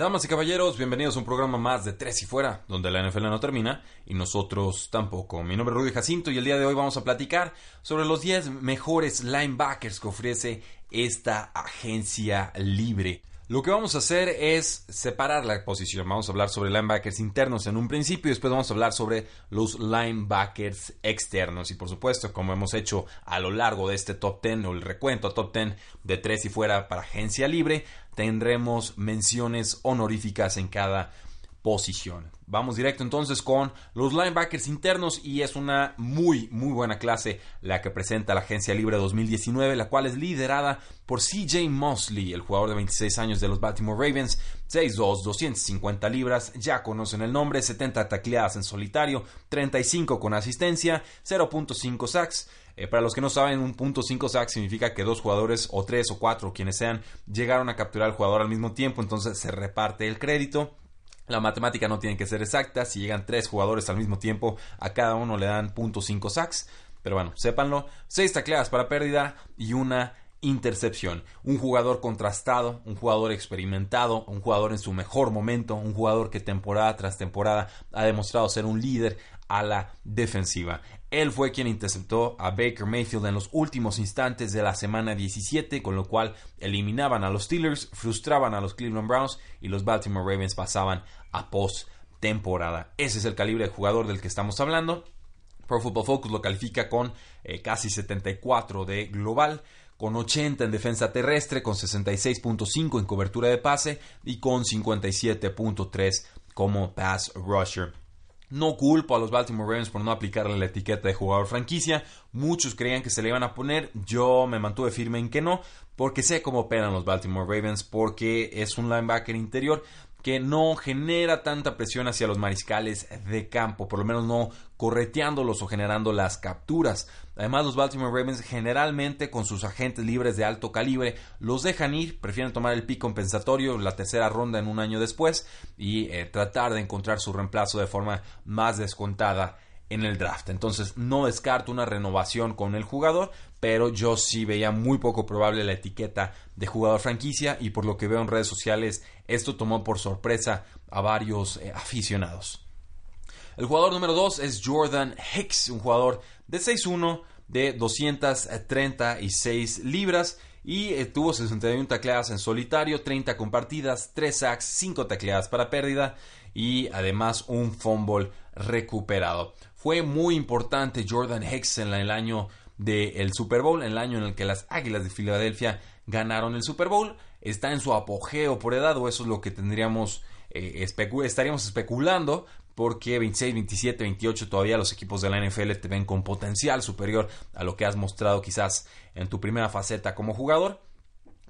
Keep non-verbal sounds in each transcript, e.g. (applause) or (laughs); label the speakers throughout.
Speaker 1: Damas y caballeros, bienvenidos a un programa más de Tres y Fuera, donde la NFL no termina y nosotros tampoco. Mi nombre es Rudy Jacinto y el día de hoy vamos a platicar sobre los 10 mejores linebackers que ofrece esta agencia libre. Lo que vamos a hacer es separar la posición. Vamos a hablar sobre linebackers internos en un principio y después vamos a hablar sobre los linebackers externos. Y por supuesto, como hemos hecho a lo largo de este top 10 o el recuento top 10 de tres y fuera para agencia libre, tendremos menciones honoríficas en cada posición. Vamos directo entonces con los linebackers internos y es una muy muy buena clase la que presenta la Agencia Libre 2019, la cual es liderada por CJ Mosley, el jugador de 26 años de los Baltimore Ravens, 6'2, 250 libras, ya conocen el nombre, 70 tacleadas en solitario, 35 con asistencia, 0.5 sacks. Eh, para los que no saben, un punto 5 sacks significa que dos jugadores o tres o cuatro, quienes sean, llegaron a capturar al jugador al mismo tiempo, entonces se reparte el crédito. La matemática no tiene que ser exacta. Si llegan tres jugadores al mismo tiempo, a cada uno le dan .5 sacks. Pero bueno, sépanlo. Seis tacleadas para pérdida y una intercepción. Un jugador contrastado, un jugador experimentado, un jugador en su mejor momento, un jugador que temporada tras temporada ha demostrado ser un líder a la defensiva. Él fue quien interceptó a Baker Mayfield en los últimos instantes de la semana 17, con lo cual eliminaban a los Steelers, frustraban a los Cleveland Browns y los Baltimore Ravens pasaban a post temporada. Ese es el calibre de jugador del que estamos hablando. Pro Football Focus lo califica con eh, casi 74 de global, con 80 en defensa terrestre, con 66.5 en cobertura de pase y con 57.3 como pass rusher. No culpo a los Baltimore Ravens por no aplicarle la etiqueta de jugador franquicia. Muchos creían que se le iban a poner. Yo me mantuve firme en que no, porque sé cómo operan los Baltimore Ravens, porque es un linebacker interior que no genera tanta presión hacia los mariscales de campo, por lo menos no correteándolos o generando las capturas. Además, los Baltimore Ravens generalmente con sus agentes libres de alto calibre los dejan ir, prefieren tomar el pick compensatorio, la tercera ronda en un año después y eh, tratar de encontrar su reemplazo de forma más descontada en el draft. Entonces no descarto una renovación con el jugador, pero yo sí veía muy poco probable la etiqueta de jugador franquicia y por lo que veo en redes sociales esto tomó por sorpresa a varios eh, aficionados. El jugador número 2 es Jordan Hicks, un jugador de 6'1 de 236 libras y eh, tuvo 61 tacleadas en solitario, 30 compartidas, 3 sacks, 5 tacleadas para pérdida y además un fumble recuperado. Fue muy importante Jordan Hicks en el año del Super Bowl, en el año en el que las Águilas de Filadelfia ganaron el Super Bowl. Está en su apogeo por edad, o eso es lo que tendríamos, eh, estaríamos especulando, porque 26, 27, 28 todavía los equipos de la NFL te ven con potencial superior a lo que has mostrado quizás en tu primera faceta como jugador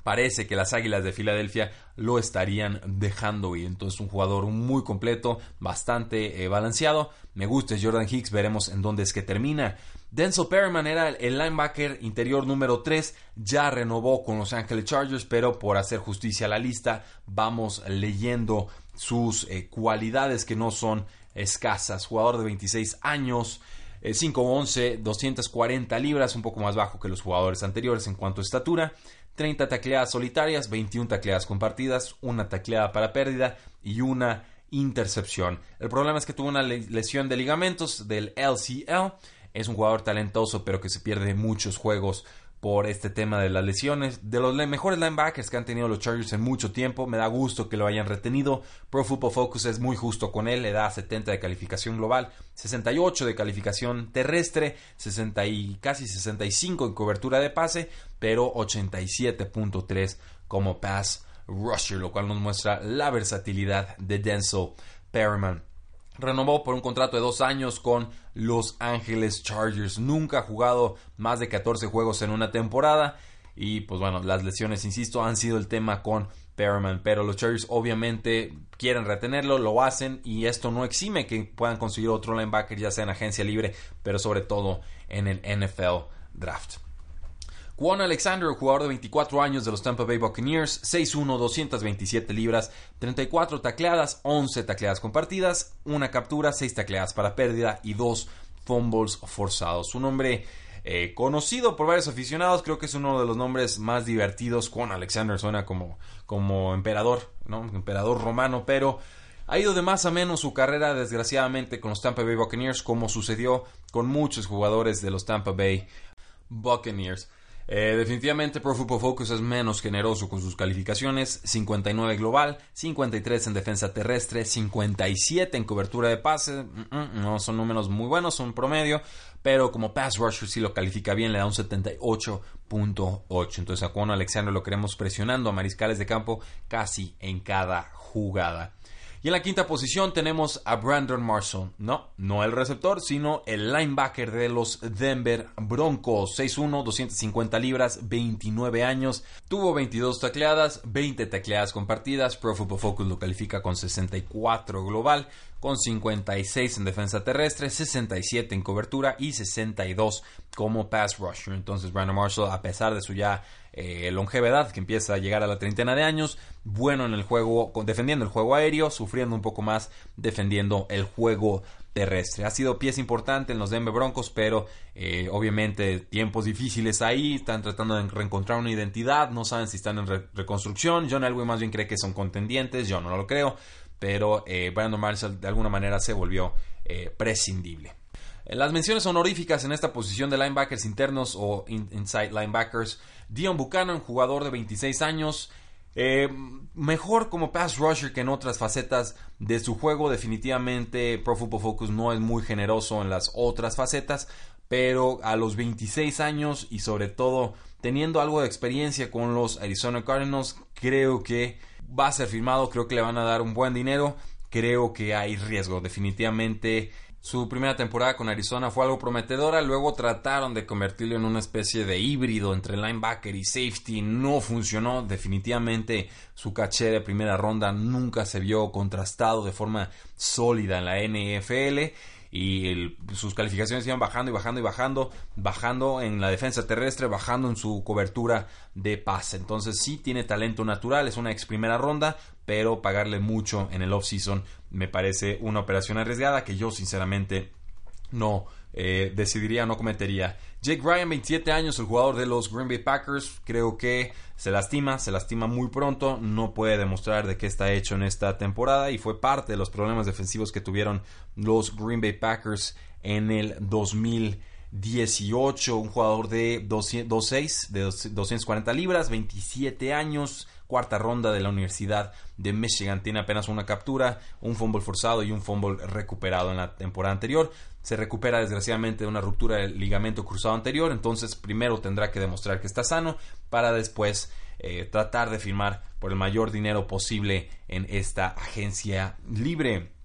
Speaker 1: parece que las Águilas de Filadelfia lo estarían dejando ir. Entonces un jugador muy completo, bastante eh, balanceado. Me gusta Jordan Hicks, veremos en dónde es que termina. Denzel Perryman era el linebacker interior número 3, ya renovó con Los Angeles Chargers, pero por hacer justicia a la lista, vamos leyendo sus eh, cualidades que no son escasas. Jugador de 26 años, 5'11, eh, 240 libras, un poco más bajo que los jugadores anteriores en cuanto a estatura. 30 tacleadas solitarias, 21 tacleadas compartidas, una tacleada para pérdida y una intercepción. El problema es que tuvo una lesión de ligamentos del LCL. Es un jugador talentoso, pero que se pierde muchos juegos por este tema de las lesiones. De los mejores linebackers que han tenido los Chargers en mucho tiempo, me da gusto que lo hayan retenido. Pro Football Focus es muy justo con él, le da 70 de calificación global, 68 de calificación terrestre, 60 y casi 65 en cobertura de pase, pero 87.3 como pass rusher, lo cual nos muestra la versatilidad de Denzel Perryman. Renovó por un contrato de dos años con Los Ángeles Chargers. Nunca ha jugado más de 14 juegos en una temporada. Y pues bueno, las lesiones, insisto, han sido el tema con Perriman. Pero los Chargers obviamente quieren retenerlo, lo hacen. Y esto no exime que puedan conseguir otro linebacker, ya sea en agencia libre, pero sobre todo en el NFL Draft. Juan Alexander, jugador de 24 años de los Tampa Bay Buccaneers, 6'1, 227 libras, 34 tacleadas, 11 tacleadas compartidas, una captura, 6 tacleadas para pérdida y 2 fumbles forzados. Un hombre eh, conocido por varios aficionados, creo que es uno de los nombres más divertidos. Juan Alexander suena como, como emperador. Emperador romano, pero ha ido de más a menos su carrera, desgraciadamente, con los Tampa Bay Buccaneers, como sucedió con muchos jugadores de los Tampa Bay Buccaneers. Eh, definitivamente Pro Football Focus es menos generoso con sus calificaciones, 59 global, 53 en defensa terrestre, 57 en cobertura de pase, no son números muy buenos, son promedio, pero como pass rusher sí lo califica bien, le da un 78.8. Entonces a Juan Alexander lo queremos presionando a mariscales de campo casi en cada jugada. Y en la quinta posición tenemos a Brandon Marshall. No, no el receptor, sino el linebacker de los Denver Broncos. 6'1, 250 libras, 29 años. Tuvo 22 tacleadas, 20 tacleadas compartidas. Pro Football Focus lo califica con 64 global, con 56 en defensa terrestre, 67 en cobertura y 62 como pass rusher. Entonces Brandon Marshall, a pesar de su ya eh, longevidad que empieza a llegar a la treintena de años, bueno en el juego, defendiendo el juego aéreo, sufriendo un poco más defendiendo el juego terrestre. Ha sido pieza importante en los Denver Broncos, pero eh, obviamente tiempos difíciles ahí, están tratando de reencontrar una identidad, no saben si están en reconstrucción. John Elway más bien cree que son contendientes, yo no lo creo, pero eh, Brandon Marshall de alguna manera se volvió prescindible. Las menciones honoríficas en esta posición de linebackers internos o inside linebackers. Dion Buchanan, jugador de 26 años. Eh, mejor como pass rusher que en otras facetas de su juego. Definitivamente Pro Football Focus no es muy generoso en las otras facetas. Pero a los 26 años y sobre todo teniendo algo de experiencia con los Arizona Cardinals, creo que va a ser firmado. Creo que le van a dar un buen dinero. Creo que hay riesgo. Definitivamente su primera temporada con Arizona fue algo prometedora, luego trataron de convertirlo en una especie de híbrido entre linebacker y safety, no funcionó, definitivamente su caché de primera ronda nunca se vio contrastado de forma sólida en la NFL y sus calificaciones iban bajando y bajando y bajando, bajando en la defensa terrestre, bajando en su cobertura de pase. Entonces sí tiene talento natural, es una ex primera ronda, pero pagarle mucho en el off-season me parece una operación arriesgada que yo sinceramente no eh, decidiría, no cometería. Jake Ryan, 27 años, el jugador de los Green Bay Packers, creo que se lastima, se lastima muy pronto, no puede demostrar de qué está hecho en esta temporada y fue parte de los problemas defensivos que tuvieron los Green Bay Packers en el 2018. Un jugador de 206, de 240 libras, 27 años, cuarta ronda de la Universidad de Michigan. Tiene apenas una captura, un fumble forzado y un fumble recuperado en la temporada anterior. Se recupera desgraciadamente de una ruptura del ligamento cruzado anterior, entonces primero tendrá que demostrar que está sano para después eh, tratar de firmar por el mayor dinero posible en esta agencia libre.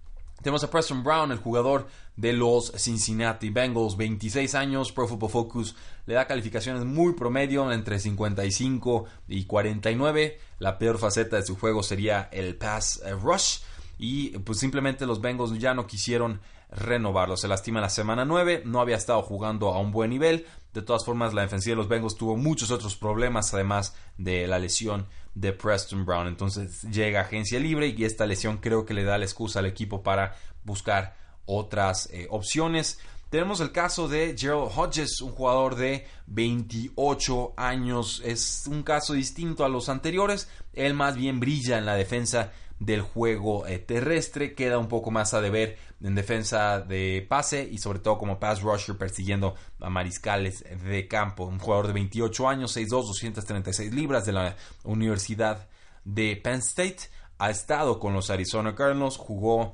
Speaker 1: Tenemos a Preston Brown, el jugador de los Cincinnati Bengals, 26 años, Pro Football Focus le da calificaciones muy promedio, entre 55 y 49. La peor faceta de su juego sería el pass eh, rush y pues simplemente los Bengals ya no quisieron renovarlo. Se lastima la semana 9, no había estado jugando a un buen nivel. De todas formas, la defensiva de los Bengals tuvo muchos otros problemas, además de la lesión de Preston Brown. Entonces llega agencia libre y esta lesión creo que le da la excusa al equipo para buscar otras eh, opciones. Tenemos el caso de Gerald Hodges, un jugador de 28 años. Es un caso distinto a los anteriores. Él más bien brilla en la defensa del juego eh, terrestre. Queda un poco más a deber en defensa de pase y sobre todo como pass rusher persiguiendo a mariscales de campo. Un jugador de 28 años, 6'2, 236 libras de la Universidad de Penn State. Ha estado con los Arizona Cardinals, jugó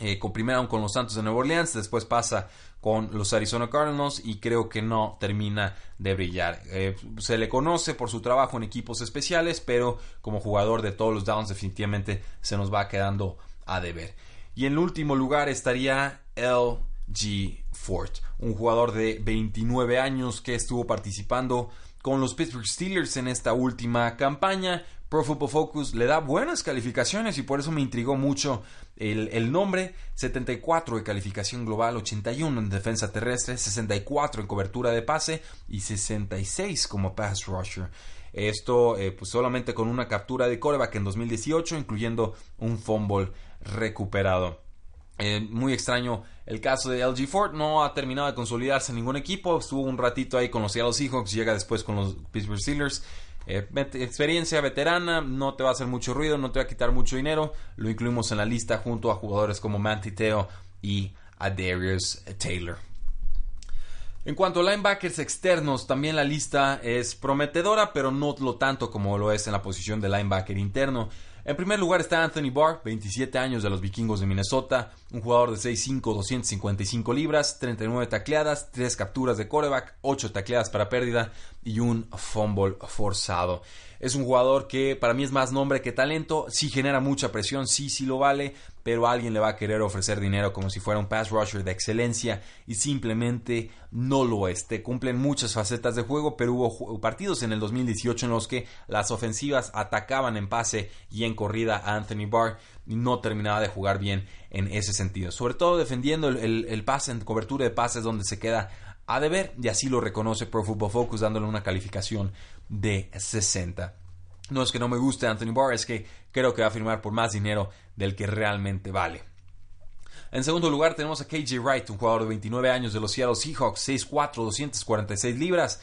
Speaker 1: eh, con con los Santos de Nueva Orleans, después pasa con los Arizona Cardinals y creo que no termina de brillar. Eh, se le conoce por su trabajo en equipos especiales, pero como jugador de todos los downs definitivamente se nos va quedando a deber. Y en último lugar estaría L.G. Ford, un jugador de 29 años que estuvo participando con los Pittsburgh Steelers en esta última campaña. Pro Football Focus le da buenas calificaciones y por eso me intrigó mucho el, nombre. 74 de calificación global, 81 en defensa terrestre, 64 en cobertura de pase y 66 como pass rusher. Esto eh, pues solamente con una captura de coreback en 2018, incluyendo un fumble recuperado. Eh, muy extraño el caso de LG Ford, no ha terminado de consolidarse en ningún equipo, estuvo un ratito ahí con los Seattle Seahawks, llega después con los Pittsburgh Steelers. Eh, experiencia veterana, no te va a hacer mucho ruido, no te va a quitar mucho dinero. Lo incluimos en la lista junto a jugadores como Manti Teo y a Darius Taylor. En cuanto a linebackers externos, también la lista es prometedora, pero no lo tanto como lo es en la posición de linebacker interno. En primer lugar está Anthony Barr, 27 años de los vikingos de Minnesota, un jugador de 6'5, 255 libras, 39 tacleadas, 3 capturas de coreback, 8 tacleadas para pérdida y un fumble forzado. Es un jugador que para mí es más nombre que talento, sí genera mucha presión, sí, sí lo vale, pero alguien le va a querer ofrecer dinero como si fuera un pass rusher de excelencia y simplemente no lo es. Cumplen muchas facetas de juego, pero hubo partidos en el 2018 en los que las ofensivas atacaban en pase y en corrida a Anthony Barr y no terminaba de jugar bien en ese sentido. Sobre todo defendiendo el, el pase en cobertura de pases donde se queda a deber y así lo reconoce Pro Football Focus dándole una calificación de 60. No es que no me guste Anthony Barr, es que creo que va a firmar por más dinero del que realmente vale. En segundo lugar tenemos a KJ Wright, un jugador de 29 años de los Seattle Seahawks, 6'4, 246 libras,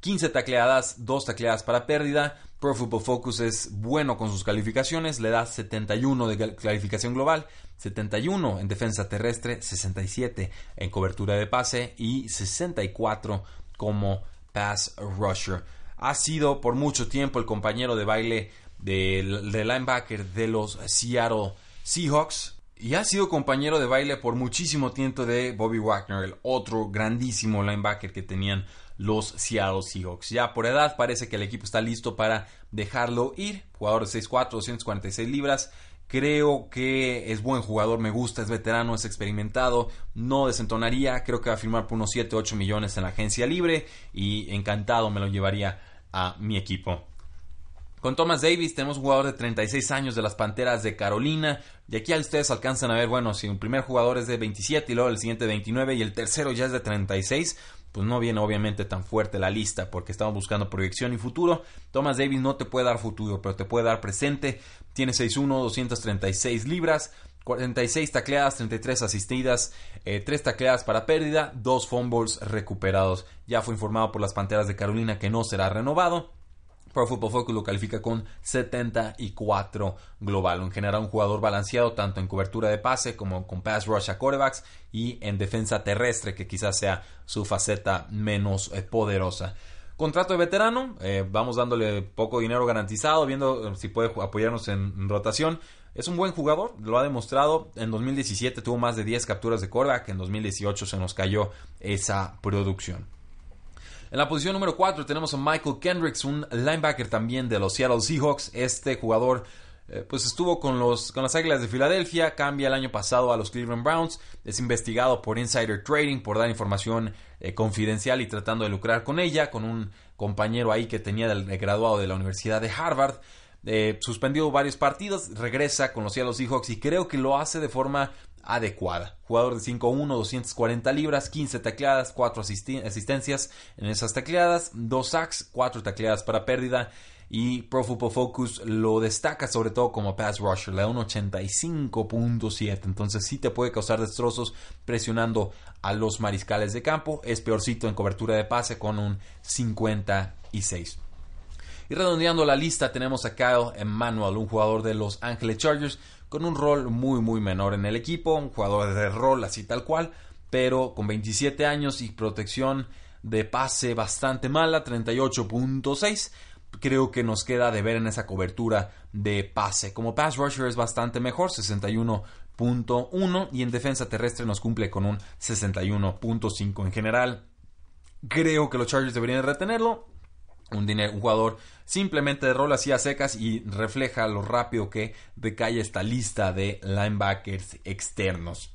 Speaker 1: 15 tacleadas, 2 tacleadas para pérdida. Pro Football Focus es bueno con sus calificaciones, le da 71 de calificación global, 71 en defensa terrestre, 67 en cobertura de pase y 64 como pass rusher ha sido por mucho tiempo el compañero de baile del linebacker de los Seattle Seahawks. Y ha sido compañero de baile por muchísimo tiempo de Bobby Wagner, el otro grandísimo linebacker que tenían los Seattle Seahawks. Ya por edad parece que el equipo está listo para dejarlo ir. Jugador de 6'4, 246 libras. Creo que es buen jugador, me gusta, es veterano, es experimentado, no desentonaría, creo que va a firmar por unos 7, 8 millones en la agencia libre y encantado me lo llevaría a mi equipo. Con Thomas Davis tenemos un jugador de 36 años de las Panteras de Carolina. Y aquí ustedes alcanzan a ver, bueno, si un primer jugador es de 27 y luego el siguiente de 29 y el tercero ya es de 36, pues no viene obviamente tan fuerte la lista porque estamos buscando proyección y futuro. Thomas Davis no te puede dar futuro, pero te puede dar presente. Tiene 6'1, 236 libras. 46 tacleadas, 33 asistidas, 3 eh, tacleadas para pérdida, 2 fumbles recuperados. Ya fue informado por las Panteras de Carolina que no será renovado. Pro Football Focus lo califica con 74 global. En general, un jugador balanceado tanto en cobertura de pase como con pass rush a quarterbacks y en defensa terrestre, que quizás sea su faceta menos eh, poderosa. Contrato de veterano, eh, vamos dándole poco dinero garantizado, viendo si puede apoyarnos en rotación. Es un buen jugador, lo ha demostrado. En 2017 tuvo más de 10 capturas de que en 2018 se nos cayó esa producción. En la posición número 4 tenemos a Michael Kendricks, un linebacker también de los Seattle Seahawks. Este jugador eh, pues estuvo con, los, con las Águilas de Filadelfia, cambia el año pasado a los Cleveland Browns, es investigado por Insider Trading por dar información eh, confidencial y tratando de lucrar con ella, con un compañero ahí que tenía del graduado de la Universidad de Harvard. Eh, suspendió varios partidos, regresa con los Seahawks y creo que lo hace de forma adecuada. Jugador de 5'1, 240 libras, 15 tacleadas, 4 asistencias en esas tacleadas, 2 sacks, 4 tacleadas para pérdida y Pro Football Focus lo destaca sobre todo como pass rusher, le da un 85.7, entonces sí te puede causar destrozos presionando a los mariscales de campo, es peorcito en cobertura de pase con un 56. Y redondeando la lista tenemos a Kyle Emmanuel, un jugador de los Angeles Chargers con un rol muy muy menor en el equipo, un jugador de rol así tal cual, pero con 27 años y protección de pase bastante mala, 38.6. Creo que nos queda de ver en esa cobertura de pase. Como pass rusher es bastante mejor, 61.1 y en defensa terrestre nos cumple con un 61.5 en general. Creo que los Chargers deberían retenerlo Un, un jugador simplemente de rol así a secas y refleja lo rápido que decae esta lista de linebackers externos.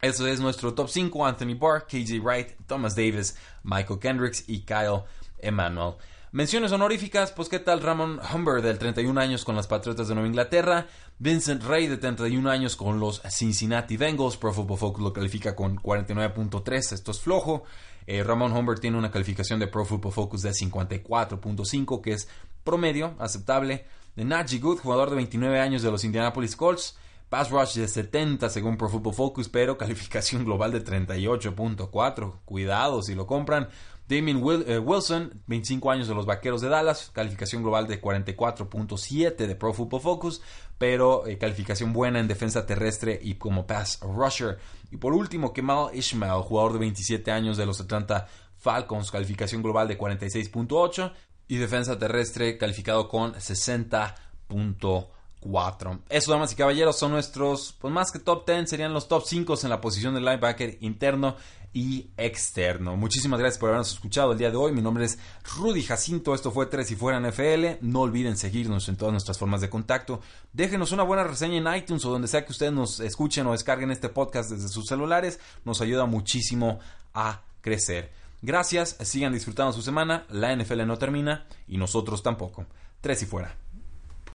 Speaker 1: Eso es nuestro top 5, Anthony Barr, KJ Wright, Thomas Davis, Michael Kendricks y Kyle Emanuel. Menciones honoríficas, pues qué tal Ramon Humber del 31 años con las Patriotas de Nueva Inglaterra, Vincent Ray de 31 años con los Cincinnati Bengals, Pro Football Focus lo califica con 49.3, esto es flojo. Eh, Ramon Humber tiene una calificación de Pro Football Focus de 54.5, que es promedio, aceptable. De Najee Good, jugador de 29 años de los Indianapolis Colts, Pass rush de 70 según Pro Football Focus, pero (laughs) calificación global de 38.4. Cuidado si lo compran. Damien eh, Wilson, 25 años de los Vaqueros de Dallas, calificación global de 44.7 de Pro Football Focus, pero eh, calificación buena en defensa terrestre y como pass rusher. Y por último, Kemal Ishmael, jugador de 27 años de los Atlanta Falcons, calificación global de 46.8 y defensa terrestre calificado con 60.8. 4. Eso, damas y caballeros, son nuestros, pues más que top 10, serían los top 5 en la posición de linebacker interno y externo. Muchísimas gracias por habernos escuchado el día de hoy. Mi nombre es Rudy Jacinto. Esto fue 3 y fuera NFL. No olviden seguirnos en todas nuestras formas de contacto. Déjenos una buena reseña en iTunes o donde sea que ustedes nos escuchen o descarguen este podcast desde sus celulares. Nos ayuda muchísimo a crecer. Gracias, sigan disfrutando su semana. La NFL no termina y nosotros tampoco. 3 y fuera.